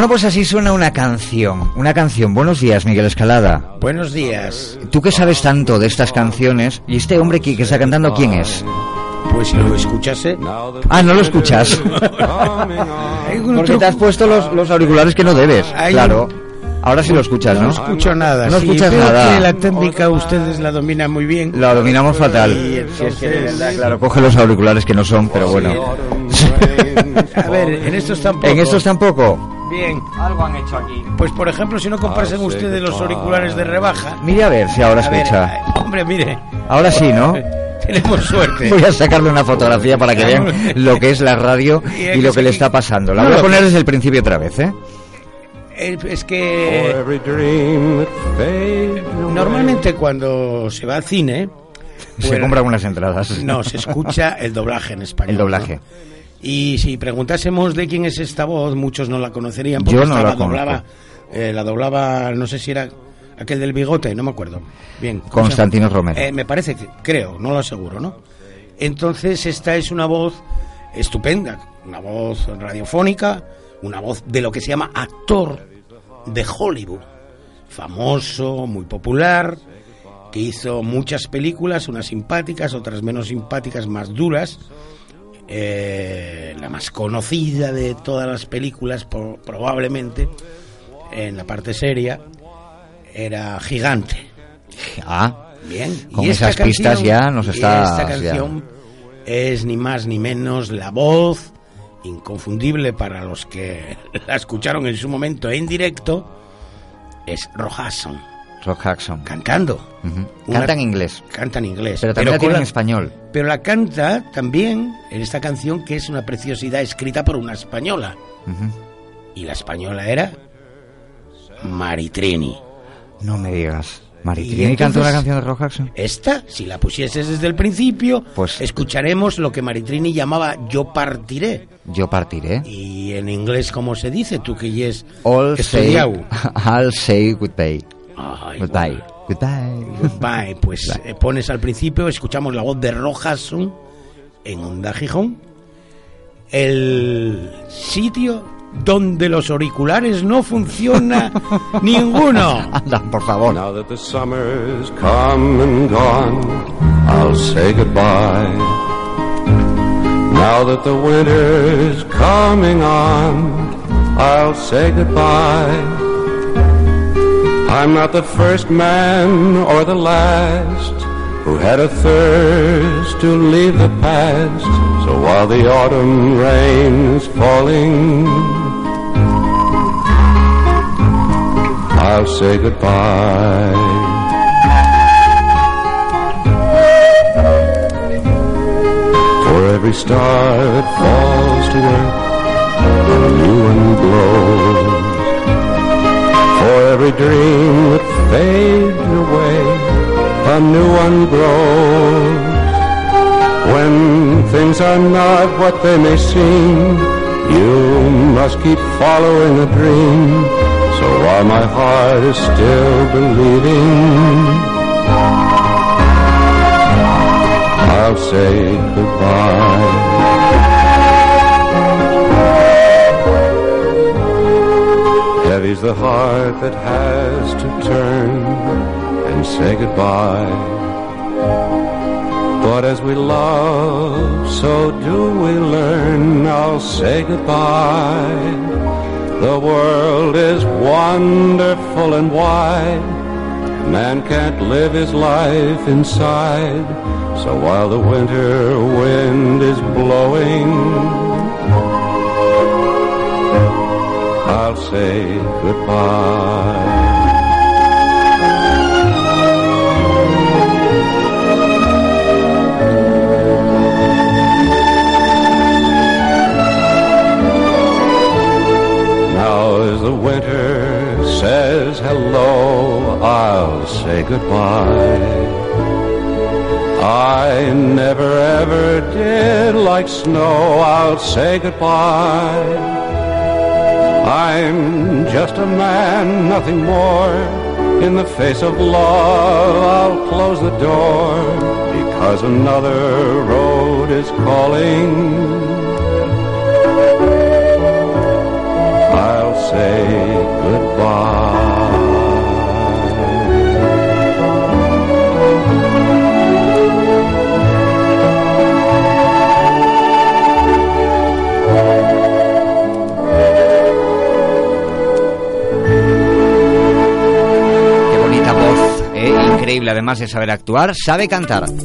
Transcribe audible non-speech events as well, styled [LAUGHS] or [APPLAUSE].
Bueno, pues así suena una canción. Una canción. Buenos días, Miguel Escalada. Buenos días. Tú que sabes tanto de estas canciones, ¿y este hombre que, que está cantando quién es? Pues si lo escuchase. Ah, no lo escuchas. [LAUGHS] [LAUGHS] Porque te has puesto los, los auriculares que no debes. Claro. Ahora sí lo escuchas, ¿no? No escucho nada. No sí, escuchas nada. que la técnica ustedes la dominan muy bien. La dominamos fatal. Y entonces- Claro, coge los auriculares que no son, pero bueno. [LAUGHS] A ver, en estos tampoco. En estos tampoco. Bien. Algo han hecho aquí. Pues por ejemplo, si no comprasen ustedes los auriculares de rebaja. Mire a ver si ahora A ver, escucha. eh, hombre, mire. Ahora sí, ¿no? [LAUGHS] Tenemos suerte. Voy a sacarle una fotografía para que vean [LAUGHS] lo que es la radio y lo que le está pasando. La voy a poner desde el principio otra vez, ¿eh? Eh, Es que normalmente cuando se va al cine, Se Bueno. compran unas entradas. no, se escucha [LAUGHS] el doblaje en español. El doblaje. ¿no? Y si preguntásemos de quién es esta voz, muchos no la conocerían. Yo porque no esta la doblaba, eh, la doblaba, no sé si era aquel del bigote, no me acuerdo. Bien. ¿cómo se Constantino? Romero. Eh, me parece que, creo, no lo aseguro, ¿no? Entonces esta es una voz estupenda, una voz radiofónica, una voz de lo que se llama actor de Hollywood, famoso, muy popular, que hizo muchas películas, unas simpáticas, otras menos simpáticas, más duras. Eh, la más conocida de todas las películas, probablemente, en la parte seria, era Gigante. Ah, Bien. Con y esas pistas ya nos está- Esta ya. canción es ni más ni menos la voz inconfundible para los que [LAUGHS] la escucharon en su momento en directo. Es Rojason Rock Jackson. cantando. Una- Canta en inglés, Canta en inglés. pero también la tiene en español. pero la canta también en esta canción que es una preciosidad escrita por una española. Y la española era Maritrini. No me digas. Maritrini entonces- una canción de Rock Jackson. Esta, si la pusieses desde el principio, Pues- escucharemos lo que Maritrini llamaba Yo partiré. Yo partiré. Y en inglés, ¿cómo se dice? Tú que ya es All say. [LAUGHS] I'll say goodbye. Ay, Goodbye. bueno. Goodbye. Goodbye. Pues eh, pones al principio, escuchamos la voz de Rojason en Onda Gijón. El sitio donde los auriculares no funciona [LAUGHS] ninguno. Anda, por favor. Now that the summer's come and gone, I'll say goodbye. Now that the winter's coming on, I'll say goodbye. I'm not the first man or the last who had a thirst to leave the past. So while the autumn rain is falling, I'll say goodbye. For every star that falls to earth, a new one glows. Every dream that fades away, a new one grows. When things are not what they may seem, you must keep following a dream. So while my heart is still believing, I'll say goodbye. Heart that has to turn and say goodbye. But as we love, so do we learn. I'll say goodbye. The world is wonderful and wide. Man can't live his life inside. So while the winter wind is blowing, I'll say goodbye. Now as the winter says hello, I'll say goodbye. I never ever did like snow, I'll say goodbye. I'm just a man, nothing more. In the face of love, I'll close the door because another road is calling. I'll say increíble, además de saber actuar, sabe cantar.